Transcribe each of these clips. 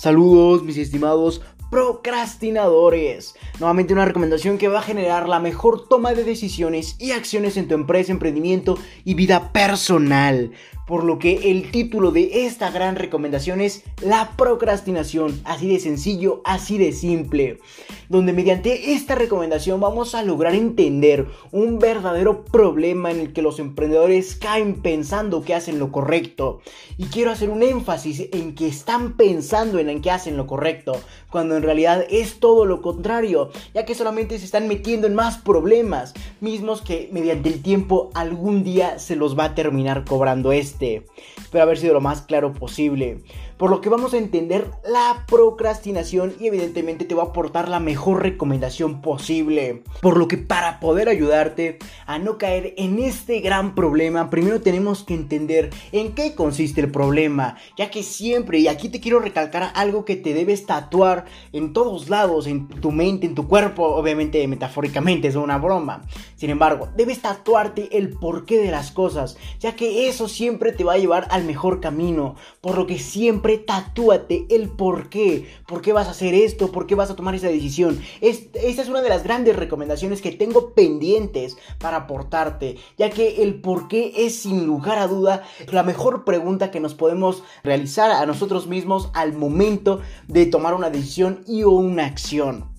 Saludos mis estimados procrastinadores. Nuevamente una recomendación que va a generar la mejor toma de decisiones y acciones en tu empresa, emprendimiento y vida personal. Por lo que el título de esta gran recomendación es La procrastinación, así de sencillo, así de simple, donde mediante esta recomendación vamos a lograr entender un verdadero problema en el que los emprendedores caen pensando que hacen lo correcto. Y quiero hacer un énfasis en que están pensando en que hacen lo correcto, cuando en realidad es todo lo contrario, ya que solamente se están metiendo en más problemas, mismos que mediante el tiempo algún día se los va a terminar cobrando este. Espero haber sido lo más claro posible por lo que vamos a entender la procrastinación y evidentemente te va a aportar la mejor recomendación posible. Por lo que para poder ayudarte a no caer en este gran problema, primero tenemos que entender en qué consiste el problema, ya que siempre, y aquí te quiero recalcar algo que te debes tatuar en todos lados, en tu mente, en tu cuerpo, obviamente metafóricamente es una broma. Sin embargo, debes tatuarte el porqué de las cosas, ya que eso siempre te va a llevar al mejor camino, por lo que siempre tatúate el por qué, por qué vas a hacer esto, por qué vas a tomar esa decisión. esta es una de las grandes recomendaciones que tengo pendientes para aportarte, ya que el por qué es sin lugar a duda la mejor pregunta que nos podemos realizar a nosotros mismos al momento de tomar una decisión y o una acción.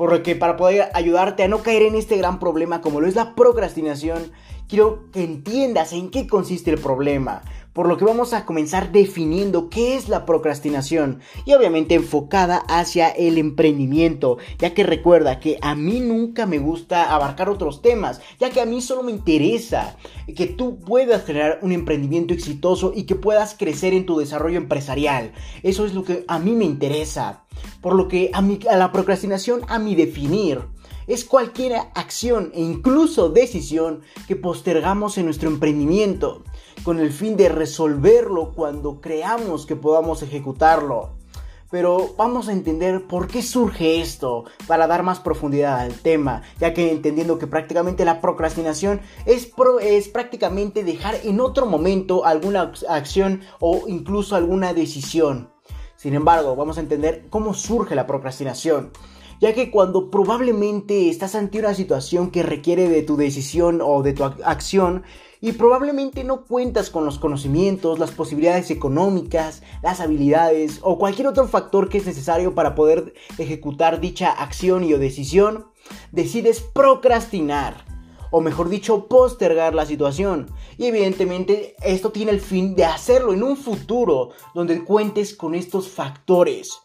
Por lo que para poder ayudarte a no caer en este gran problema como lo es la procrastinación, quiero que entiendas en qué consiste el problema por lo que vamos a comenzar definiendo qué es la procrastinación y obviamente enfocada hacia el emprendimiento, ya que recuerda que a mí nunca me gusta abarcar otros temas, ya que a mí solo me interesa que tú puedas generar un emprendimiento exitoso y que puedas crecer en tu desarrollo empresarial. Eso es lo que a mí me interesa. Por lo que a, a la procrastinación, a mi definir, es cualquier acción e incluso decisión que postergamos en nuestro emprendimiento con el fin de resolverlo cuando creamos que podamos ejecutarlo. Pero vamos a entender por qué surge esto para dar más profundidad al tema, ya que entendiendo que prácticamente la procrastinación es, es prácticamente dejar en otro momento alguna acción o incluso alguna decisión. Sin embargo, vamos a entender cómo surge la procrastinación ya que cuando probablemente estás ante una situación que requiere de tu decisión o de tu acción, y probablemente no cuentas con los conocimientos, las posibilidades económicas, las habilidades o cualquier otro factor que es necesario para poder ejecutar dicha acción y o decisión, decides procrastinar o mejor dicho, postergar la situación. Y evidentemente esto tiene el fin de hacerlo en un futuro donde cuentes con estos factores.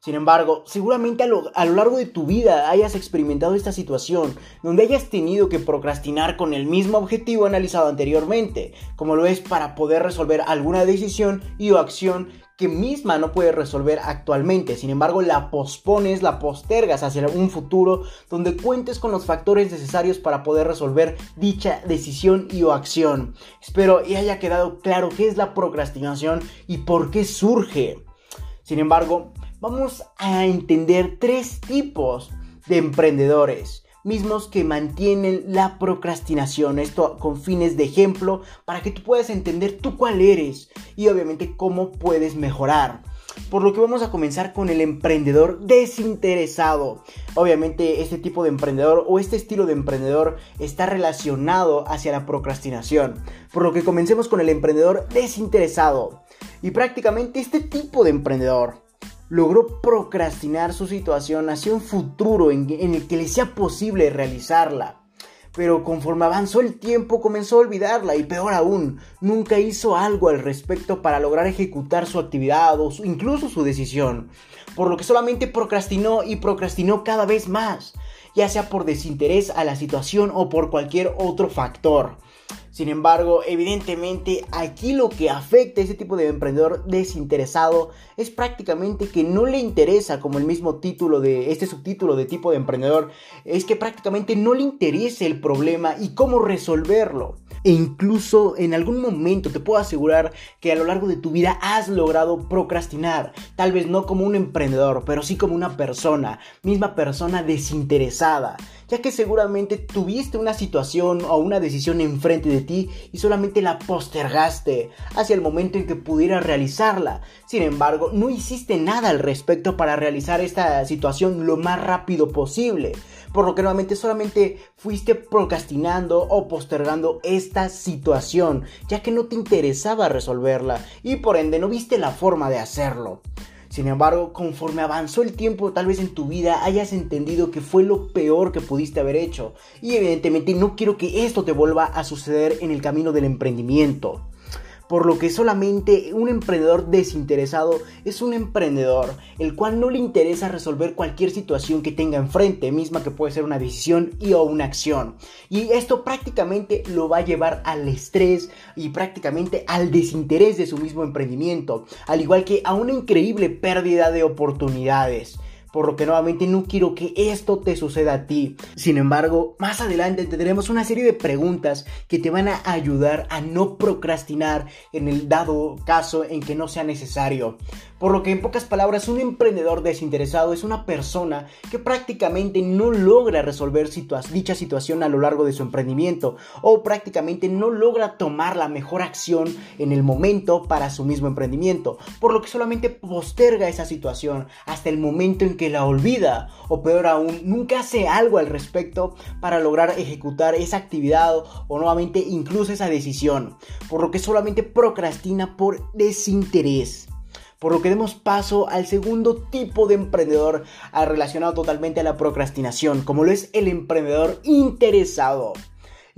Sin embargo, seguramente a lo, largo de tu vida hayas experimentado esta situación, donde hayas tenido que procrastinar con el mismo objetivo analizado anteriormente, como lo es para poder resolver alguna decisión y o acción que misma no puedes resolver actualmente. Sin embargo, la pospones, la postergas hacia un futuro donde cuentes con los factores necesarios para poder resolver dicha decisión y o acción. Espero y haya quedado claro qué es la procrastinación y por qué surge. Sin embargo, vamos a entender tres tipos de emprendedores mismos que mantienen la procrastinación. Esto con fines de ejemplo para que tú puedas entender tú cuál eres y obviamente cómo puedes mejorar. Por lo que vamos a comenzar con el emprendedor desinteresado. Obviamente este tipo de emprendedor o este estilo de emprendedor está relacionado hacia la procrastinación. Por lo que comencemos con el emprendedor desinteresado. Y prácticamente este tipo de emprendedor logró procrastinar su situación hacia un futuro en, el que le sea posible realizarla. Pero conforme avanzó el tiempo comenzó a olvidarla y peor aún, nunca hizo algo al respecto para lograr ejecutar su actividad o incluso su decisión. Por lo que solamente procrastinó y procrastinó cada vez más, ya sea por desinterés a la situación o por cualquier otro factor. Sin embargo, evidentemente aquí lo que afecta a ese tipo de emprendedor desinteresado es prácticamente que no le interesa, como el mismo título de este subtítulo de tipo de emprendedor, es que prácticamente no le interesa el problema y cómo resolverlo. E incluso en algún momento te puedo asegurar que a lo largo de tu vida has logrado procrastinar. Tal vez no como un emprendedor, pero sí como una persona, misma persona desinteresada ya que seguramente tuviste una situación o una decisión enfrente de ti y solamente la postergaste hacia el momento en que pudieras realizarla. Sin embargo, no hiciste nada al respecto para realizar esta situación lo más rápido posible por lo que nuevamente solamente fuiste procrastinando o postergando esta situación, ya que no te interesaba resolverla y por ende no viste la forma de hacerlo. Sin embargo, conforme avanzó el tiempo, tal vez en tu vida hayas entendido que fue lo peor que pudiste haber hecho. Y evidentemente no quiero que esto te vuelva a suceder en el camino del emprendimiento por lo que solamente un emprendedor desinteresado es un emprendedor el cual no le interesa resolver cualquier situación que tenga enfrente, misma que puede ser una decisión y o una acción. Y esto prácticamente lo va a llevar al estrés y prácticamente al desinterés de su mismo emprendimiento, al igual que a una increíble pérdida de oportunidades por lo que nuevamente no quiero que esto te suceda a ti. Sin embargo, más adelante tendremos una serie de preguntas que te van a ayudar a no procrastinar en el dado caso en que no sea necesario. Por lo que en pocas palabras, un emprendedor desinteresado es una persona que prácticamente no logra resolver dicha situación a lo largo de su emprendimiento o prácticamente no logra tomar la mejor acción en el momento para su mismo emprendimiento, por lo que solamente posterga esa situación hasta el momento en que la olvida o peor aún, nunca hace algo al respecto para lograr ejecutar esa actividad o nuevamente incluso esa decisión, por lo que solamente procrastina por desinterés por lo que demos paso al segundo tipo de emprendedor relacionado totalmente a la procrastinación, como lo es el emprendedor interesado.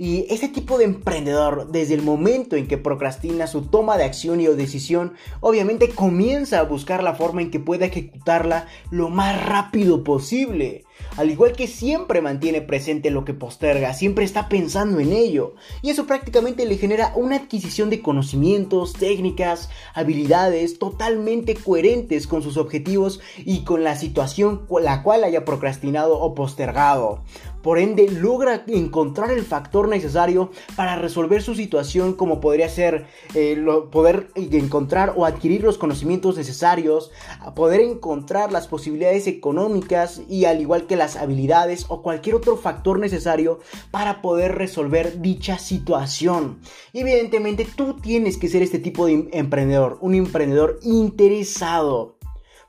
Y ese tipo de emprendedor, desde el momento en que procrastina su toma de acción y o decisión, obviamente comienza a buscar la forma en que pueda ejecutarla lo más rápido posible. Al igual que siempre mantiene presente lo que posterga, siempre está pensando en ello. Y eso prácticamente le genera una adquisición de conocimientos, técnicas, habilidades totalmente coherentes con sus objetivos y con la situación la cual haya procrastinado o postergado. Por ende, logra encontrar el factor necesario para resolver su situación, como podría ser eh, poder encontrar o adquirir los conocimientos necesarios, poder encontrar las posibilidades económicas y al igual que las habilidades o cualquier otro factor necesario para poder resolver dicha situación. Evidentemente, tú tienes que ser este tipo de emprendedor, un emprendedor interesado.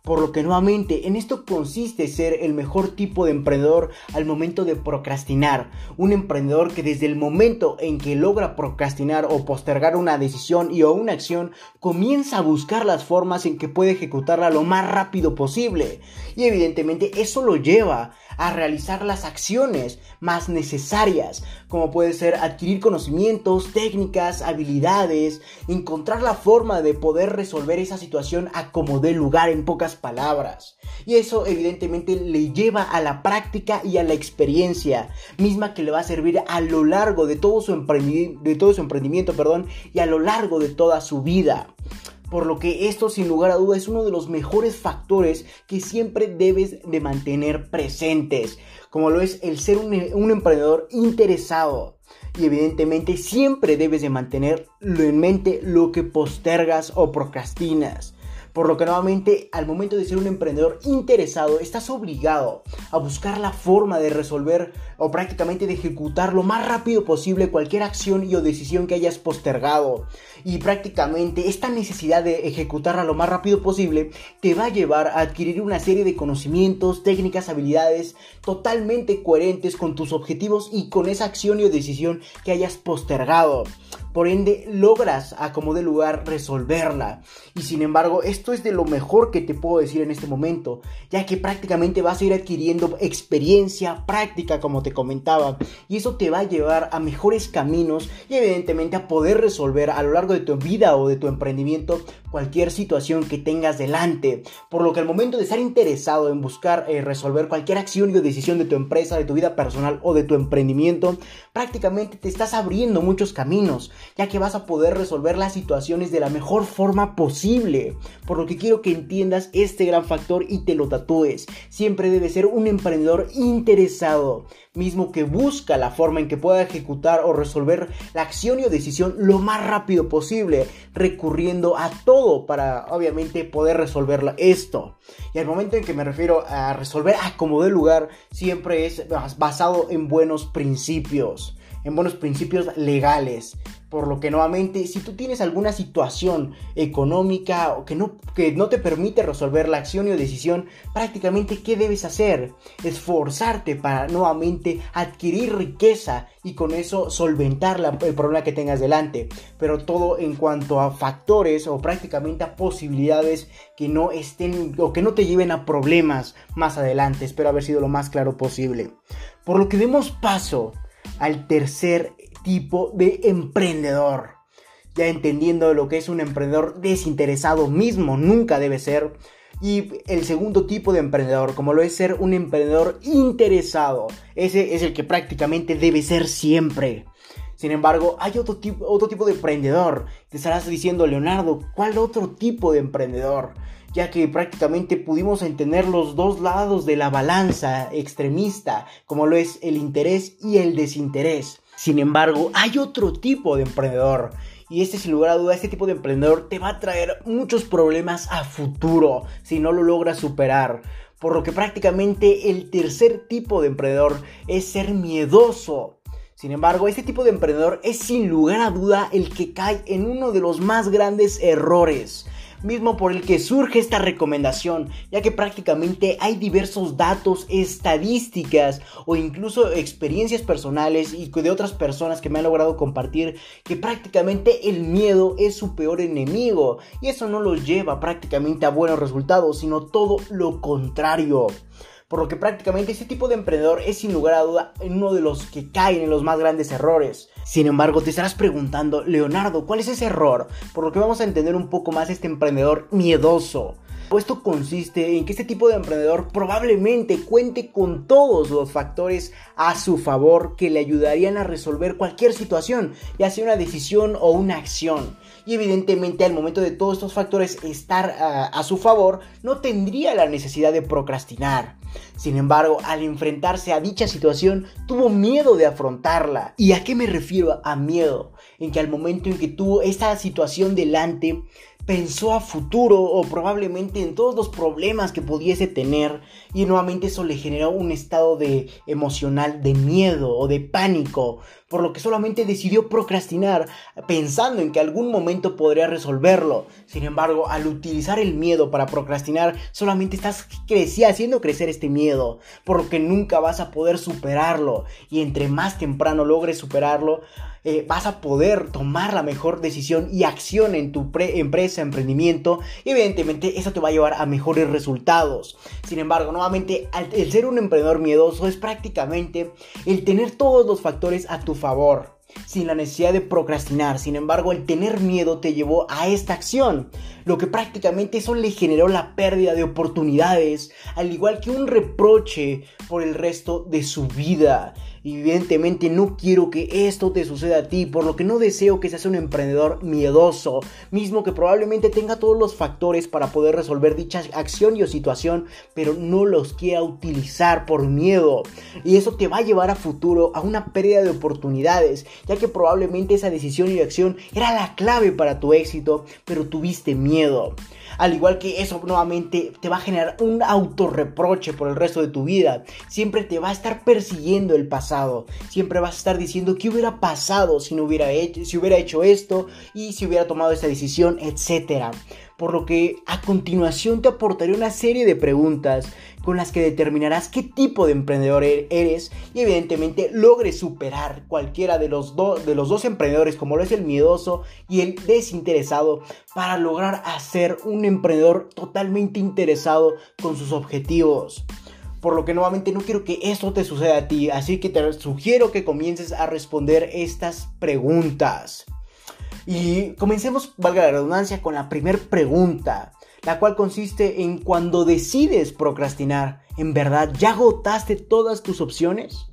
Por lo que nuevamente en esto consiste ser el mejor tipo de emprendedor al momento de procrastinar. Un emprendedor que desde el momento en que logra procrastinar o postergar una decisión y o una acción comienza a buscar las formas en que puede ejecutarla lo más rápido posible. Y evidentemente eso lo lleva a realizar las acciones más necesarias, como puede ser adquirir conocimientos, técnicas, habilidades, encontrar la forma de poder resolver esa situación a como dé lugar en pocas palabras. Y eso evidentemente le lleva a la práctica y a la experiencia, misma que le va a servir a lo largo de todo su, de todo su emprendimiento perdón, y a lo largo de toda su vida por lo que esto sin lugar a duda es uno de los mejores factores que siempre debes de mantener presentes, como lo es el ser un, emprendedor interesado. Y evidentemente siempre debes de mantener en mente lo que postergas o procrastinas. Por lo que nuevamente al momento de ser un emprendedor interesado estás obligado a buscar la forma de resolver o prácticamente de ejecutar lo más rápido posible cualquier acción y o decisión que hayas postergado. Y prácticamente esta necesidad de ejecutarla lo más rápido posible te va a llevar a adquirir una serie de conocimientos, técnicas, habilidades totalmente coherentes con tus objetivos y con esa acción y o decisión que hayas postergado. Por ende, logras a como de lugar resolverla. Y sin embargo, esto es de lo mejor que te puedo decir en este momento, ya que prácticamente vas a ir adquiriendo experiencia, práctica, como te comentaba. Y eso te va a llevar a mejores caminos y evidentemente a poder resolver a lo largo de tu vida o de tu emprendimiento cualquier situación que tengas delante. Por lo que al momento de estar interesado en buscar eh, resolver cualquier acción o decisión de tu empresa, de tu vida personal o de tu emprendimiento, prácticamente te estás abriendo muchos caminos ya que vas a poder resolver las situaciones de la mejor forma posible. Por lo que quiero que entiendas este gran factor y te lo tatúes. Siempre debe ser un emprendedor interesado, mismo que busca la forma en que pueda ejecutar o resolver la acción o decisión lo más rápido posible, recurriendo a todo para obviamente poder resolver esto. Y al momento en que me refiero a resolver a como de lugar, siempre es basado en buenos principios, en buenos principios legales. Por lo que nuevamente, si tú tienes alguna situación económica o que no, que no te permite resolver la acción o decisión, prácticamente ¿qué debes hacer? Esforzarte para nuevamente adquirir riqueza y con eso solventar el problema que tengas delante. Pero todo en cuanto a factores o prácticamente a posibilidades que no estén o que no te lleven a problemas más adelante. Espero haber sido lo más claro posible. Por lo que demos paso al tercer tipo de emprendedor. Ya entendiendo lo que es un emprendedor desinteresado mismo, nunca debe ser. Y el segundo tipo de emprendedor, como lo es ser un emprendedor interesado. Ese es el que prácticamente debe ser siempre. Sin embargo, hay otro tipo, otro tipo de emprendedor. Te estarás diciendo, Leonardo, ¿cuál otro tipo de emprendedor? Ya que prácticamente pudimos entender los dos lados de la balanza extremista, como lo es el interés y el desinterés. Sin embargo, hay otro tipo de emprendedor. Y este, sin lugar a duda, este tipo de emprendedor te va a traer muchos problemas a futuro si no lo logras superar. Por lo que prácticamente el tercer tipo de emprendedor es ser miedoso. Sin embargo, este tipo de emprendedor es sin lugar a duda el que cae en uno de los más grandes errores mismo por el que surge esta recomendación, ya que prácticamente hay diversos datos, estadísticas o incluso experiencias personales y de otras personas que me han logrado compartir que prácticamente el miedo es su peor enemigo y eso no los lleva prácticamente a buenos resultados, sino todo lo contrario por lo que prácticamente este tipo de emprendedor es sin lugar a duda uno de los que caen en los más grandes errores. Sin embargo, te estarás preguntando, Leonardo, ¿cuál es ese error? Por lo que vamos a entender un poco más este emprendedor miedoso. Esto consiste en que este tipo de emprendedor probablemente cuente con todos los factores a su favor que le ayudarían a resolver cualquier situación, ya sea una decisión o una acción. Y evidentemente al momento de todos estos factores estar a, a su favor, no tendría la necesidad de procrastinar. Sin embargo, al enfrentarse a dicha situación, tuvo miedo de afrontarla. ¿Y a qué me refiero a miedo? En que al momento en que tuvo esta situación delante, pensó a futuro o probablemente en todos los problemas que pudiese tener y nuevamente eso le generó un estado de emocional de miedo o de pánico, por lo que solamente decidió procrastinar pensando en que algún momento podría resolverlo. Sin embargo, al utilizar el miedo para procrastinar, solamente estás haciendo crecer este miedo, por lo que nunca vas a poder superarlo y entre más temprano logres superarlo, eh, vas a poder tomar la mejor decisión y acción en tu empresa, emprendimiento y evidentemente eso te va a llevar a mejores resultados. Sin embargo, nuevamente, el ser un emprendedor miedoso es prácticamente el tener todos los factores a tu favor sin la necesidad de procrastinar. Sin embargo, el tener miedo te llevó a esta acción, lo que prácticamente eso le generó la pérdida de oportunidades, al igual que un reproche por el resto de su vida. Evidentemente no quiero que esto te suceda a ti, por lo que no deseo que seas un emprendedor miedoso, mismo que probablemente tenga todos los factores para poder resolver dicha acción y o situación, pero no los quiera utilizar por miedo. Y eso te va a llevar a futuro a una pérdida de oportunidades, ya que probablemente esa decisión y acción era la clave para tu éxito, pero tuviste miedo. Al igual que eso nuevamente te va a generar un autorreproche por el resto de tu vida. Siempre te va a estar persiguiendo el pasado. Siempre vas a estar diciendo qué hubiera pasado si no hubiera hecho, si hubiera hecho esto y si hubiera tomado esta decisión, etcétera por lo que a continuación te aportaré una serie de preguntas con las que determinarás qué tipo de emprendedor e-, eres y evidentemente logres superar cualquiera de los, de los dos emprendedores como lo es el miedoso y el desinteresado para lograr hacer un emprendedor totalmente interesado con sus objetivos. Por lo que nuevamente no quiero que esto te suceda a ti, así que te sugiero que comiences a responder estas preguntas. Y comencemos, valga la redundancia, con la primera pregunta, la cual consiste en cuando decides procrastinar, ¿en verdad ya agotaste todas tus opciones?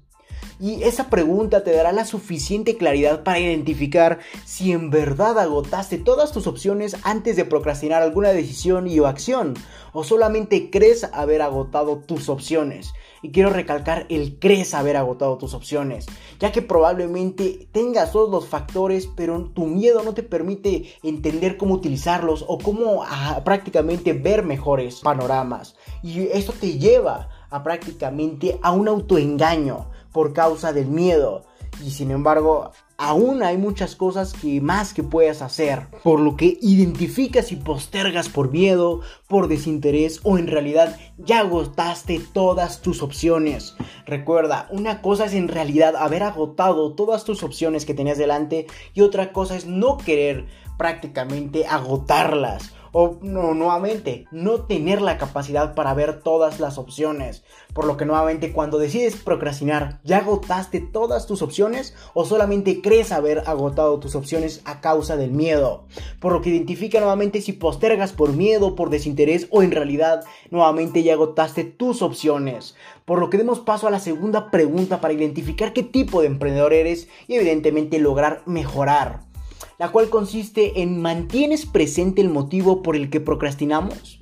Y esa pregunta te dará la suficiente claridad para identificar si en verdad agotaste todas tus opciones antes de procrastinar alguna decisión y o acción, o solamente crees haber agotado tus opciones. Y quiero recalcar el crees haber agotado tus opciones, ya que probablemente tengas todos los factores, pero tu miedo no te permite entender cómo utilizarlos o cómo ah, prácticamente ver mejores panoramas. Y esto te lleva a prácticamente a un autoengaño por causa del miedo. Y sin embargo, aún hay muchas cosas que más que puedas hacer. Por lo que identificas y postergas por miedo, por desinterés o en realidad ya agotaste todas tus opciones. Recuerda, una cosa es en realidad haber agotado todas tus opciones que tenías delante y otra cosa es no querer prácticamente agotarlas o no, nuevamente, no tener la capacidad para ver todas las opciones. Por lo que nuevamente cuando decides procrastinar, ¿ya agotaste todas tus opciones o solamente crees haber agotado tus opciones a causa del miedo? Por lo que identifica nuevamente si postergas por miedo, por desinterés o en realidad nuevamente ya agotaste tus opciones. Por lo que demos paso a la segunda pregunta para identificar qué tipo de emprendedor eres y evidentemente lograr mejorar la cual consiste en mantienes presente el motivo por el que procrastinamos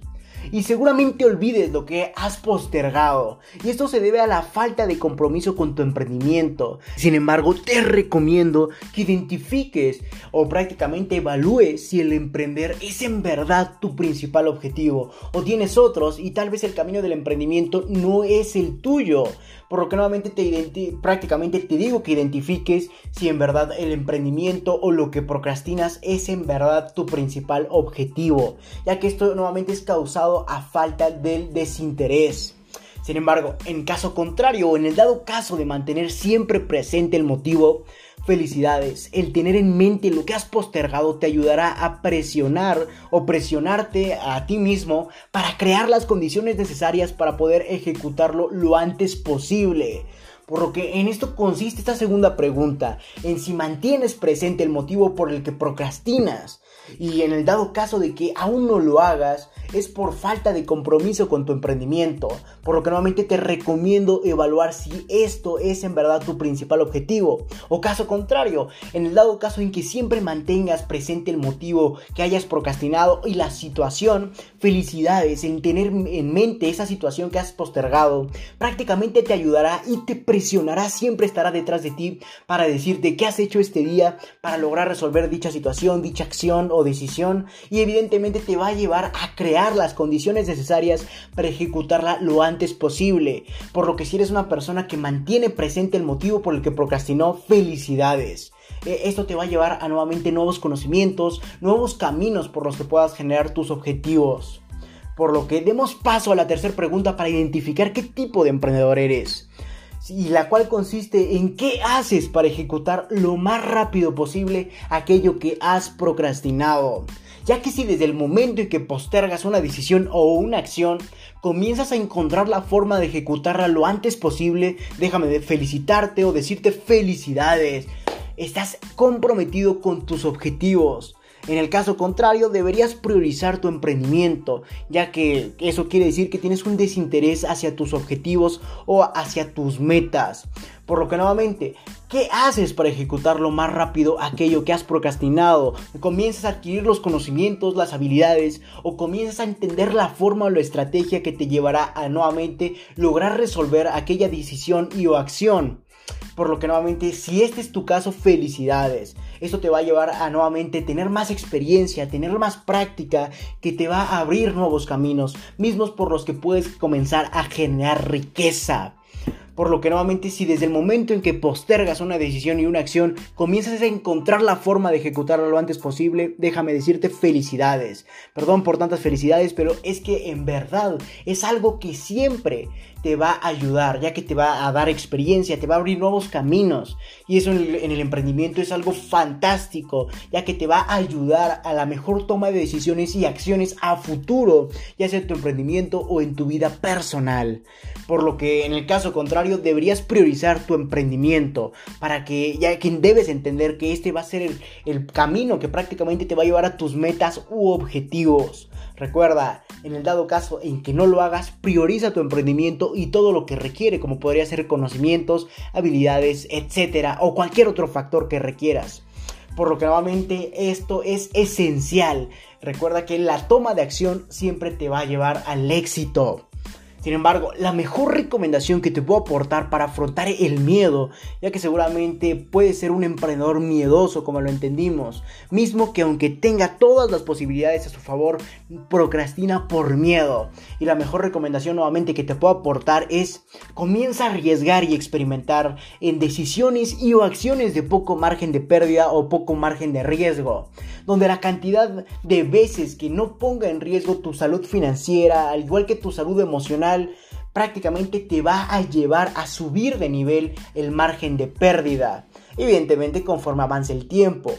y seguramente olvides lo que has postergado. Y esto se debe a la falta de compromiso con tu emprendimiento. Sin embargo, te recomiendo que identifiques o prácticamente evalúes si el emprender es en verdad tu principal objetivo o tienes otros y tal vez el camino del emprendimiento no es el tuyo. Por lo que nuevamente te prácticamente te digo que identifiques si en verdad el emprendimiento o lo que procrastinas es en verdad tu principal objetivo, ya que esto nuevamente es causado a falta del desinterés. Sin embargo, en caso contrario o en el dado caso de mantener siempre presente el motivo, felicidades. El tener en mente lo que has postergado te ayudará a presionar o presionarte a ti mismo para crear las condiciones necesarias para poder ejecutarlo lo antes posible. Por lo que en esto consiste esta segunda pregunta, en si mantienes presente el motivo por el que procrastinas. Y en el dado caso de que aún no lo hagas, es por falta de compromiso con tu emprendimiento, por lo que nuevamente te recomiendo evaluar si esto es en verdad tu principal objetivo. O caso contrario, en el dado caso en que siempre mantengas presente el motivo que hayas procrastinado y la situación, felicidades en tener en mente esa situación que has postergado, prácticamente te ayudará y te presionará, siempre estará detrás de ti para decirte qué has hecho este día para lograr resolver dicha situación, dicha acción o decisión y evidentemente te va a llevar a crear las condiciones necesarias para ejecutarla lo antes posible. Por lo que si eres una persona que mantiene presente el motivo por el que procrastinó, felicidades. E, esto te va a llevar a nuevamente nuevos conocimientos, nuevos caminos por los que puedas generar tus objetivos. Por lo que demos paso a la tercera pregunta para identificar qué tipo de emprendedor eres. Y la cual consiste en qué haces para ejecutar lo más rápido posible aquello que has procrastinado ya que si desde el momento en que postergas una decisión o una acción, comienzas a encontrar la forma de ejecutarla lo antes posible, déjame felicitarte o decirte felicidades. Estás comprometido con tus objetivos. En el caso contrario, deberías priorizar tu emprendimiento, ya que eso quiere decir que tienes un desinterés hacia tus objetivos o hacia tus metas. Por lo que nuevamente, ¿qué haces para ejecutarlo más rápido aquello que has procrastinado? ¿Comienzas a adquirir los conocimientos, las habilidades o comienzas a entender la forma o la estrategia que te llevará a nuevamente lograr resolver aquella decisión y o acción? Por lo que nuevamente, si este es tu caso, felicidades. Esto te va a llevar a nuevamente tener más experiencia, tener más práctica, que te va a abrir nuevos caminos, mismos por los que puedes comenzar a generar riqueza. Por lo que nuevamente si desde el momento en que postergas una decisión y una acción comienzas a encontrar la forma de ejecutarla lo antes posible, déjame decirte felicidades. Perdón por tantas felicidades, pero es que en verdad es algo que siempre te va a ayudar, ya que te va a dar experiencia, te va a abrir nuevos caminos. Y eso en el, en el, emprendimiento es algo fantástico, ya que te va a ayudar a la mejor toma de decisiones y acciones a futuro, ya sea en tu emprendimiento o en tu vida personal. Por lo que en el caso contrario, deberías priorizar tu emprendimiento para que ya quien debes entender que este va a ser el camino que prácticamente te va a llevar a tus metas u objetivos. Recuerda, en el dado caso en que no lo hagas, prioriza tu emprendimiento y todo lo que requiere, como podría ser conocimientos, habilidades, etcétera, o cualquier otro factor que requieras. Por lo que nuevamente esto es esencial. Recuerda que la toma de acción siempre te va a llevar al éxito. Sin embargo, la mejor recomendación que te puedo aportar para afrontar el miedo, ya que seguramente puede ser un emprendedor miedoso como lo entendimos, mismo que aunque tenga todas las posibilidades a su favor, procrastina por miedo. Y la mejor recomendación nuevamente que te puedo aportar es comienza a arriesgar y experimentar en decisiones y o acciones de poco margen de pérdida o poco margen de riesgo, donde la cantidad de veces que no ponga en riesgo tu salud financiera, al igual que tu salud emocional, prácticamente te va a llevar a subir de nivel el margen de pérdida. Evidentemente conforme avance el tiempo.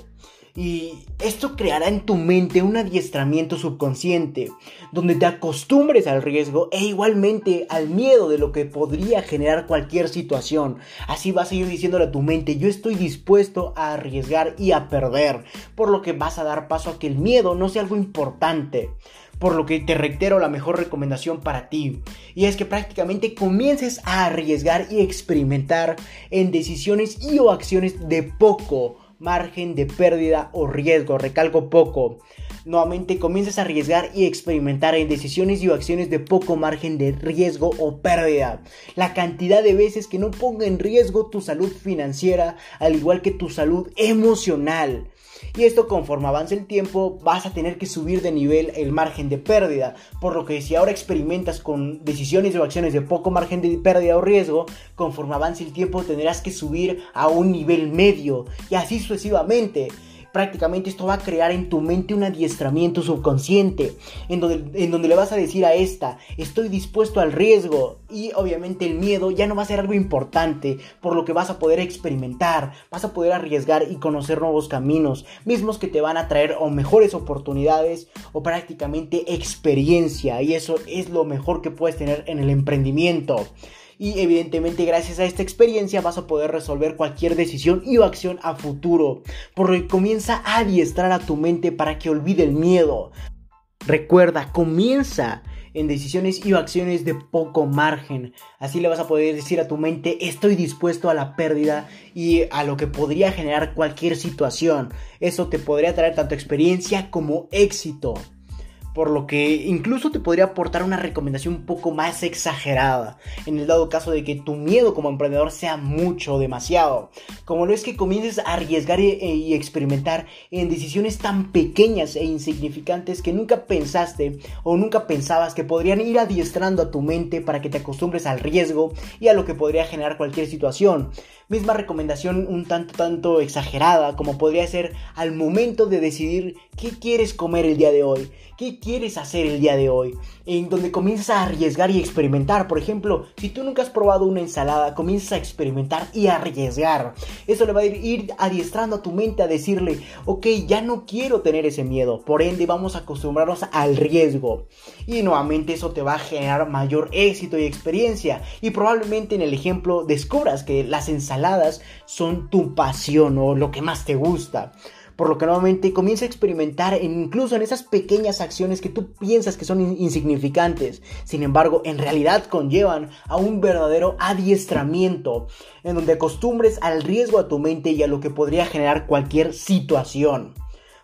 Y esto creará en tu mente un adiestramiento subconsciente, donde te acostumbres al riesgo e igualmente al miedo de lo que podría generar cualquier situación. Así vas a ir diciéndole a tu mente, yo estoy dispuesto a arriesgar y a perder, por lo que vas a dar paso a que el miedo no sea algo importante. Por lo que te reitero la mejor recomendación para ti. Y es que prácticamente comiences a arriesgar y experimentar en decisiones y o acciones de poco margen de pérdida o riesgo. Recalco poco. Nuevamente comiences a arriesgar y experimentar en decisiones y acciones de poco margen de riesgo o pérdida. La cantidad de veces que no ponga en riesgo tu salud financiera, al igual que tu salud emocional. Y esto conforme avance el tiempo vas a tener que subir de nivel el margen de pérdida. Por lo que si ahora experimentas con decisiones o acciones de poco margen de pérdida o riesgo, conforme avance el tiempo tendrás que subir a un nivel medio y así sucesivamente prácticamente esto va a crear en tu mente un adiestramiento subconsciente, en donde, en donde le vas a decir a esta, estoy dispuesto al riesgo y obviamente el miedo ya no va a ser algo importante, por lo que vas a poder experimentar, vas a poder arriesgar y conocer nuevos caminos, mismos que te van a traer o mejores oportunidades o prácticamente experiencia y eso es lo mejor que puedes tener en el emprendimiento y evidentemente gracias a esta experiencia vas a poder resolver cualquier decisión y o acción a futuro, por lo que comienza a adiestrar a tu mente para que olvide el miedo. Recuerda, comienza en decisiones y acciones de poco margen. Así le vas a poder decir a tu mente, estoy dispuesto a la pérdida y a lo que podría generar cualquier situación. Eso te podría traer tanto experiencia como éxito por lo que incluso te podría aportar una recomendación un poco más exagerada, en el dado caso de que tu miedo como emprendedor sea mucho, demasiado, como lo es que comiences a arriesgar y, experimentar en decisiones tan pequeñas e insignificantes que nunca pensaste o nunca pensabas que podrían ir adiestrando a tu mente para que te acostumbres al riesgo y a lo que podría generar cualquier situación. Misma recomendación un tanto tanto exagerada como podría ser al momento de decidir qué quieres comer el día de hoy, qué quieres hacer el día de hoy, en donde comienzas a arriesgar y experimentar. Por ejemplo, si tú nunca has probado una ensalada, comienzas a experimentar y a arriesgar. Eso le va a ir, adiestrando a tu mente a decirle, ok, ya no quiero tener ese miedo, por ende vamos a acostumbrarnos al riesgo. Y nuevamente eso te va a generar mayor éxito y experiencia. Y probablemente en el ejemplo descubras que las ensaladas son tu pasión o lo que más te gusta. Por lo que nuevamente comienza a experimentar incluso en esas pequeñas acciones que tú piensas que son insignificantes. Sin embargo, en realidad conllevan a un verdadero adiestramiento en donde acostumbres al riesgo a tu mente y a lo que podría generar cualquier situación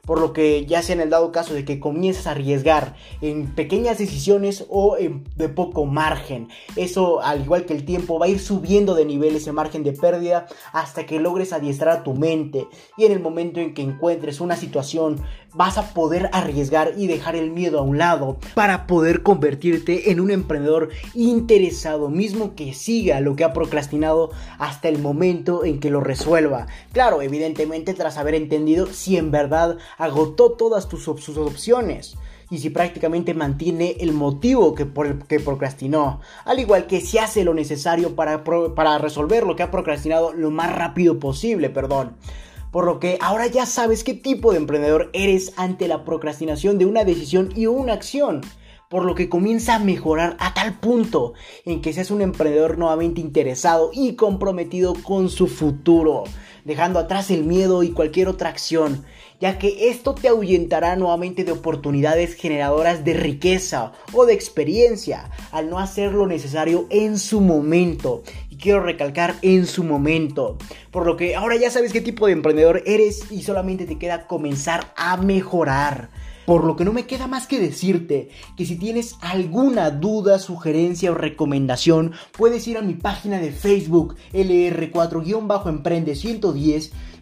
por lo que ya en el dado caso de que comiences a arriesgar en pequeñas decisiones o de poco margen. Eso, al igual que el tiempo, va a ir subiendo de nivel ese margen de pérdida hasta que logres adiestrar a tu mente. Y en el momento en que encuentres una situación, vas a poder arriesgar y dejar el miedo a un lado para poder convertirte en un emprendedor interesado, mismo que siga lo que ha procrastinado hasta el momento en que lo resuelva. Claro, evidentemente tras haber entendido si en verdad agotó todas tus, sus opciones y si prácticamente mantiene el motivo que, por el que procrastinó, al igual que si hace lo necesario para, para resolver lo que ha procrastinado lo más rápido posible, perdón. Por lo que ahora ya sabes qué tipo de emprendedor eres ante la procrastinación de una decisión y una acción por lo que comienza a mejorar a tal punto en que seas un emprendedor nuevamente interesado y comprometido con su futuro. dejando atrás el miedo y cualquier otra acción, ya que esto te ahuyentará nuevamente de oportunidades generadoras de riqueza o de experiencia al no hacer lo necesario en su momento. Quiero recalcar en su momento. Por lo que ahora ya sabes qué tipo de emprendedor eres y solamente te queda comenzar a mejorar. Por lo que no me queda más que decirte que si tienes alguna duda, sugerencia o recomendación, puedes ir a mi página de Facebook LR4-Emprende 110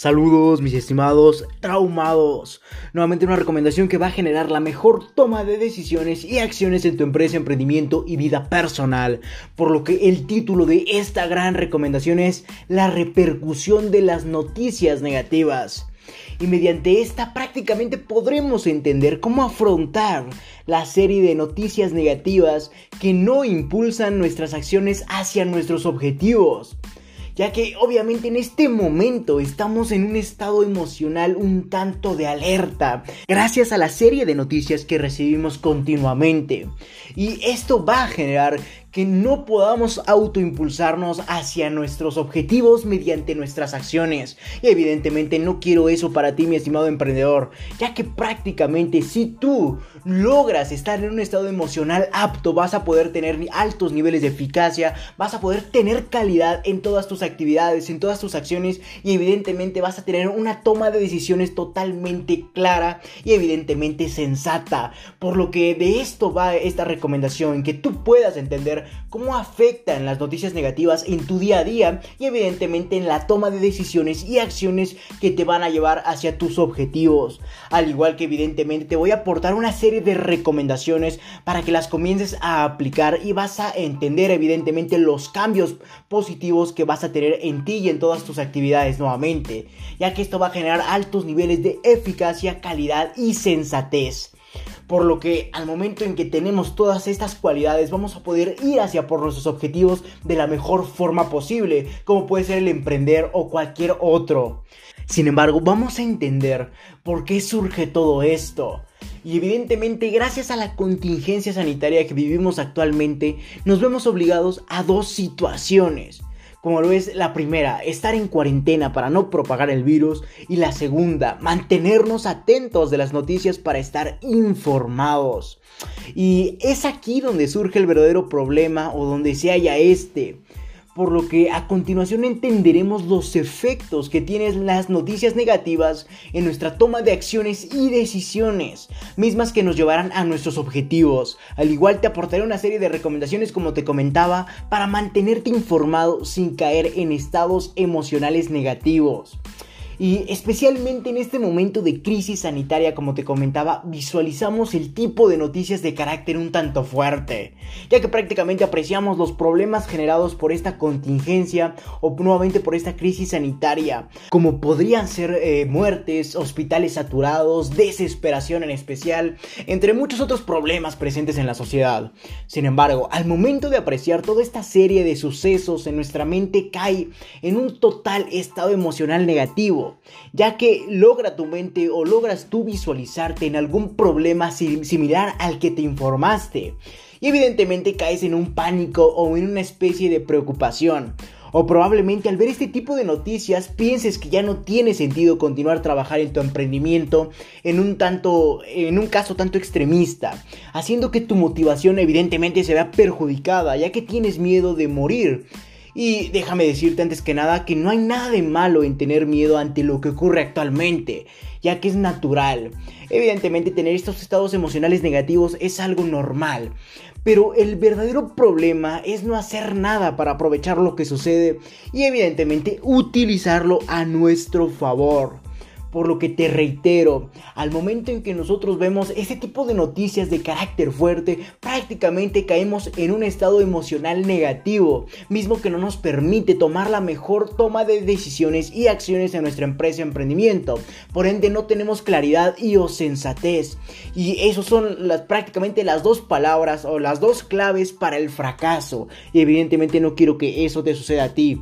Saludos mis estimados traumados. Nuevamente una recomendación que va a generar la mejor toma de decisiones y acciones en tu empresa, emprendimiento y vida personal. Por lo que el título de esta gran recomendación es La repercusión de las noticias negativas. Y mediante esta prácticamente podremos entender cómo afrontar la serie de noticias negativas que no impulsan nuestras acciones hacia nuestros objetivos ya que obviamente en este momento estamos en un estado emocional un tanto de alerta, gracias a la serie de noticias que recibimos continuamente. Y esto va a generar que no podamos autoimpulsarnos hacia nuestros objetivos mediante nuestras acciones. Y evidentemente no quiero eso para ti, mi estimado emprendedor, ya que prácticamente si tú logras estar en un estado emocional apto, vas a poder tener altos niveles de eficacia, vas a poder tener calidad en todas tus actividades, en todas tus acciones y evidentemente vas a tener una toma de decisiones totalmente clara y evidentemente sensata. Por lo que de esto va esta recomendación, que tú puedas entender cómo afectan las noticias negativas en tu día a día y evidentemente en la toma de decisiones y acciones que te van a llevar hacia tus objetivos. Al igual que evidentemente te voy a aportar una serie de recomendaciones para que las comiences a aplicar y vas a entender evidentemente los cambios positivos que vas a tener en ti y en todas tus actividades nuevamente, ya que esto va a generar altos niveles de eficacia, calidad y sensatez. Por lo que al momento en que tenemos todas estas cualidades vamos a poder ir hacia por nuestros objetivos de la mejor forma posible, como puede ser el emprender o cualquier otro. Sin embargo, vamos a entender por qué surge todo esto. Y evidentemente, gracias a la contingencia sanitaria que vivimos actualmente, nos vemos obligados a dos situaciones como lo es la primera, estar en cuarentena para no propagar el virus y la segunda, mantenernos atentos de las noticias para estar informados. Y es aquí donde surge el verdadero problema o donde se halla este por lo que a continuación entenderemos los efectos que tienen las noticias negativas en nuestra toma de acciones y decisiones, mismas que nos llevarán a nuestros objetivos. Al igual te aportaré una serie de recomendaciones como te comentaba para mantenerte informado sin caer en estados emocionales negativos. Y especialmente en este momento de crisis sanitaria, como te comentaba, visualizamos el tipo de noticias de carácter un tanto fuerte, ya que prácticamente apreciamos los problemas generados por esta contingencia o nuevamente por esta crisis sanitaria, como podrían ser eh, muertes, hospitales saturados, desesperación en especial, entre muchos otros problemas presentes en la sociedad. Sin embargo, al momento de apreciar toda esta serie de sucesos en nuestra mente cae en un total estado emocional negativo ya que logra tu mente o logras tú visualizarte en algún problema similar al que te informaste. Y evidentemente caes en un pánico o en una especie de preocupación. O probablemente al ver este tipo de noticias pienses que ya no tiene sentido continuar trabajar en tu emprendimiento en un tanto en un caso tanto extremista, haciendo que tu motivación evidentemente se vea perjudicada, ya que tienes miedo de morir. Y déjame decirte antes que nada que no hay nada de malo en tener miedo ante lo que ocurre actualmente, ya que es natural. Evidentemente tener estos estados emocionales negativos es algo normal, pero el verdadero problema es no hacer nada para aprovechar lo que sucede y evidentemente utilizarlo a nuestro favor. Por lo que te reitero, al momento en que nosotros vemos ese tipo de noticias de carácter fuerte, prácticamente caemos en un estado emocional negativo, mismo que no nos permite tomar la mejor toma de decisiones y acciones en nuestra empresa o emprendimiento. Por ende no tenemos claridad y o sensatez. Y eso son las, prácticamente las dos palabras o las dos claves para el fracaso. Y evidentemente no quiero que eso te suceda a ti.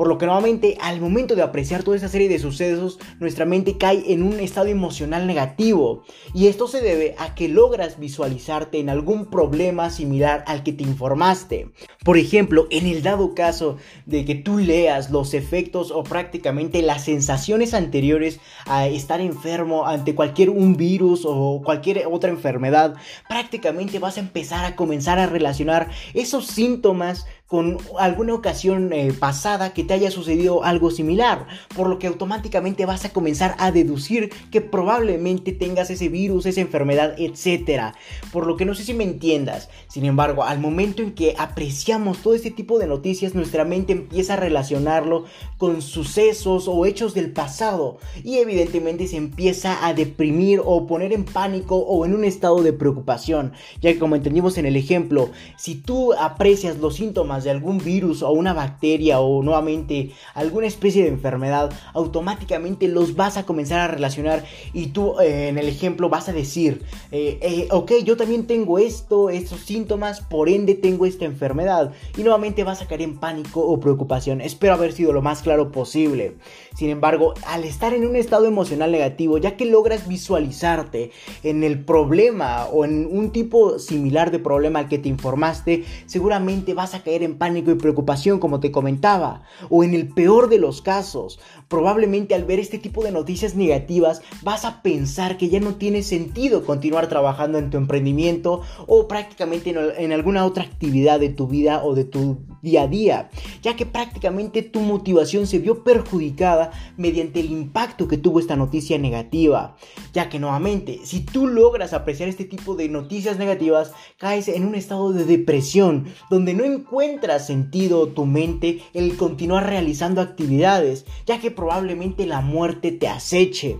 Por lo que nuevamente al momento de apreciar toda esta serie de sucesos, nuestra mente cae en un estado emocional negativo. Y esto se debe a que logras visualizarte en algún problema similar al que te informaste. Por ejemplo, en el dado caso de que tú leas los efectos o prácticamente las sensaciones anteriores a estar enfermo ante cualquier un virus o cualquier otra enfermedad, prácticamente vas a empezar a comenzar a relacionar esos síntomas con alguna ocasión eh, pasada que te haya sucedido algo similar, por lo que automáticamente vas a comenzar a deducir que probablemente tengas ese virus, esa enfermedad, etc. Por lo que no sé si me entiendas. Sin embargo, al momento en que apreciamos todo este tipo de noticias, nuestra mente empieza a relacionarlo con sucesos o hechos del pasado y evidentemente se empieza a deprimir o poner en pánico o en un estado de preocupación, ya que como entendimos en el ejemplo, si tú aprecias los síntomas de algún virus o una bacteria o nuevamente alguna especie de enfermedad, automáticamente los vas a comenzar a relacionar y tú eh, en el ejemplo vas a decir, eh, eh, ok, yo también tengo esto, estos síntomas, por ende tengo esta enfermedad y nuevamente vas a caer en pánico o preocupación. Espero haber sido lo más claro posible. Sin embargo, al estar en un estado emocional negativo, ya que logras visualizarte en el problema o en un tipo similar de problema al que te informaste, seguramente vas a caer en pánico y preocupación, como te comentaba. O en el peor de los casos, probablemente al ver este tipo de noticias negativas, vas a pensar que ya no tiene sentido continuar trabajando en tu emprendimiento o prácticamente en, alguna otra actividad de tu vida o de tu día a día, ya que prácticamente tu motivación se vio perjudicada mediante el impacto que tuvo esta noticia negativa, ya que nuevamente, si tú logras apreciar este tipo de noticias negativas, caes en un estado de depresión, donde no encuentras sentido tu mente el continuar realizando actividades, ya que probablemente la muerte te aceche.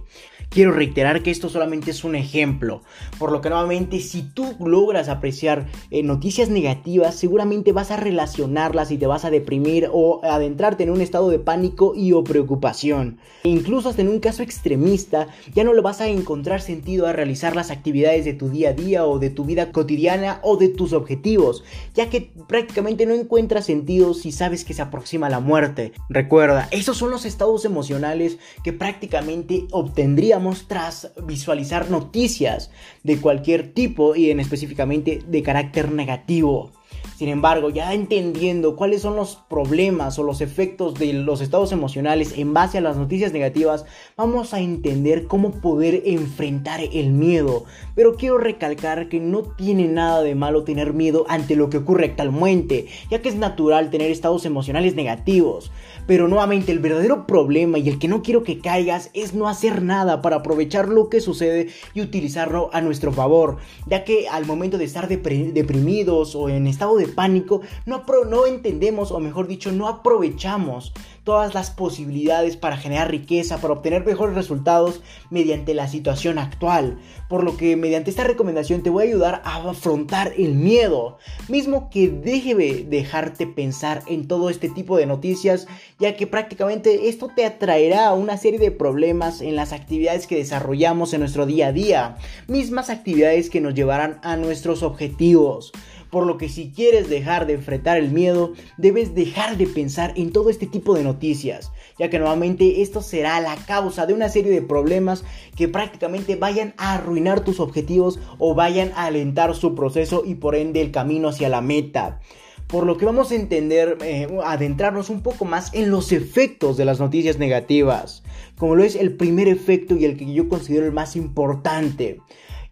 Quiero reiterar que esto solamente es un ejemplo, por lo que nuevamente si tú logras apreciar eh, noticias negativas, seguramente vas a relacionarlas y te vas a deprimir o adentrarte en un estado de pánico y o preocupación. Incluso hasta en un caso extremista, ya no le vas a encontrar sentido a realizar las actividades de tu día a día o de tu vida cotidiana o de tus objetivos, ya que prácticamente no encuentras sentido si sabes que se aproxima la muerte. Recuerda, esos son los estados emocionales que prácticamente obtendríamos tras visualizar noticias de cualquier tipo y en específicamente de carácter negativo. Sin embargo, ya entendiendo cuáles son los problemas o los efectos de los estados emocionales en base a las noticias negativas, vamos a entender cómo poder enfrentar el miedo. Pero quiero recalcar que no tiene nada de malo tener miedo ante lo que ocurre actualmente, ya que es natural tener estados emocionales negativos. Pero nuevamente el verdadero problema y el que no quiero que caigas es no hacer nada para aprovechar lo que sucede y utilizarlo a nuestro favor, ya que al momento de estar deprimidos o en estado de pánico, no, no entendemos, o mejor dicho, no aprovechamos todas las posibilidades para generar riqueza, para obtener mejores resultados mediante la situación actual. Por lo que mediante esta recomendación te voy a ayudar a afrontar el miedo, mismo que deje de dejarte pensar en todo este tipo de noticias, ya que prácticamente esto te atraerá una serie de problemas en las actividades que desarrollamos en nuestro día a día, mismas actividades que nos llevarán a nuestros objetivos. Por lo que si quieres dejar de enfrentar el miedo, debes dejar de pensar en todo este tipo de noticias, ya que nuevamente esto será la causa de una serie de problemas que prácticamente vayan a arruinar tus objetivos o vayan a alentar su proceso y por ende el camino hacia la meta. Por lo que vamos a entender, eh, adentrarnos un poco más en los efectos de las noticias negativas, como lo es el primer efecto y el que yo considero el más importante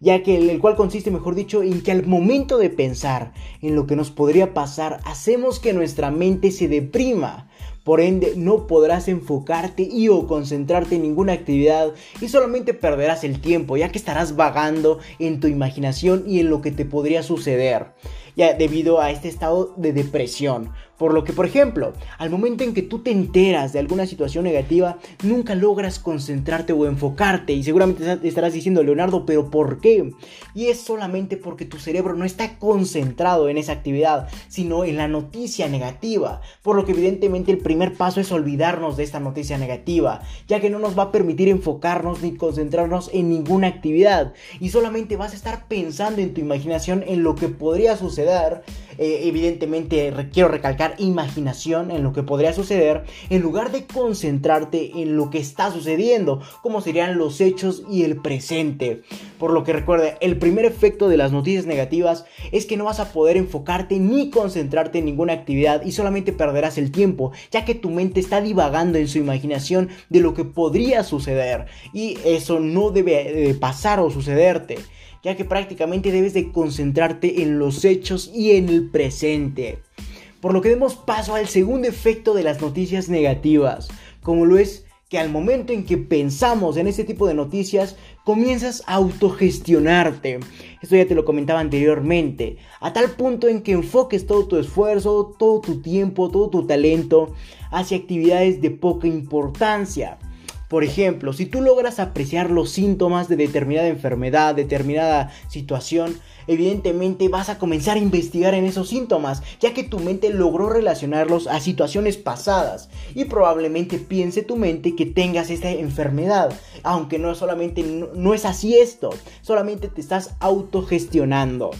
ya que el, cual consiste, mejor dicho, en que al momento de pensar en lo que nos podría pasar, hacemos que nuestra mente se deprima. Por ende, no podrás enfocarte y o concentrarte en ninguna actividad y solamente perderás el tiempo, ya que estarás vagando en tu imaginación y en lo que te podría suceder ya debido a este estado de depresión. Por lo que, por ejemplo, al momento en que tú te enteras de alguna situación negativa, nunca logras concentrarte o enfocarte. Y seguramente estarás diciendo, Leonardo, pero ¿por qué? Y es solamente porque tu cerebro no está concentrado en esa actividad, sino en la noticia negativa. Por lo que evidentemente el primer paso es olvidarnos de esta noticia negativa, ya que no nos va a permitir enfocarnos ni concentrarnos en ninguna actividad. Y solamente vas a estar pensando en tu imaginación en lo que podría suceder. Eh, evidentemente quiero recalcar imaginación en lo que podría suceder en lugar de concentrarte en lo que está sucediendo, como serían los hechos y el presente. Por lo que recuerda, el primer efecto de las noticias negativas es que no vas a poder enfocarte ni concentrarte en ninguna actividad y solamente perderás el tiempo, ya que tu mente está divagando en su imaginación de lo que podría suceder y eso no debe pasar o sucederte ya que prácticamente debes de concentrarte en los hechos y en el presente por lo que demos paso al segundo efecto de las noticias negativas, como lo es que al momento en que pensamos en este tipo de noticias, comienzas a autogestionarte. Esto ya te lo comentaba anteriormente, a tal punto en que enfoques todo tu esfuerzo, todo tu tiempo, todo tu talento hacia actividades de poca importancia. Por ejemplo, si tú logras apreciar los síntomas de determinada enfermedad, determinada situación, evidentemente vas a comenzar a investigar en esos síntomas, ya que tu mente logró relacionarlos a situaciones pasadas y probablemente piense tu mente que tengas esta enfermedad, aunque no solamente no, es así esto, solamente te estás autogestionando.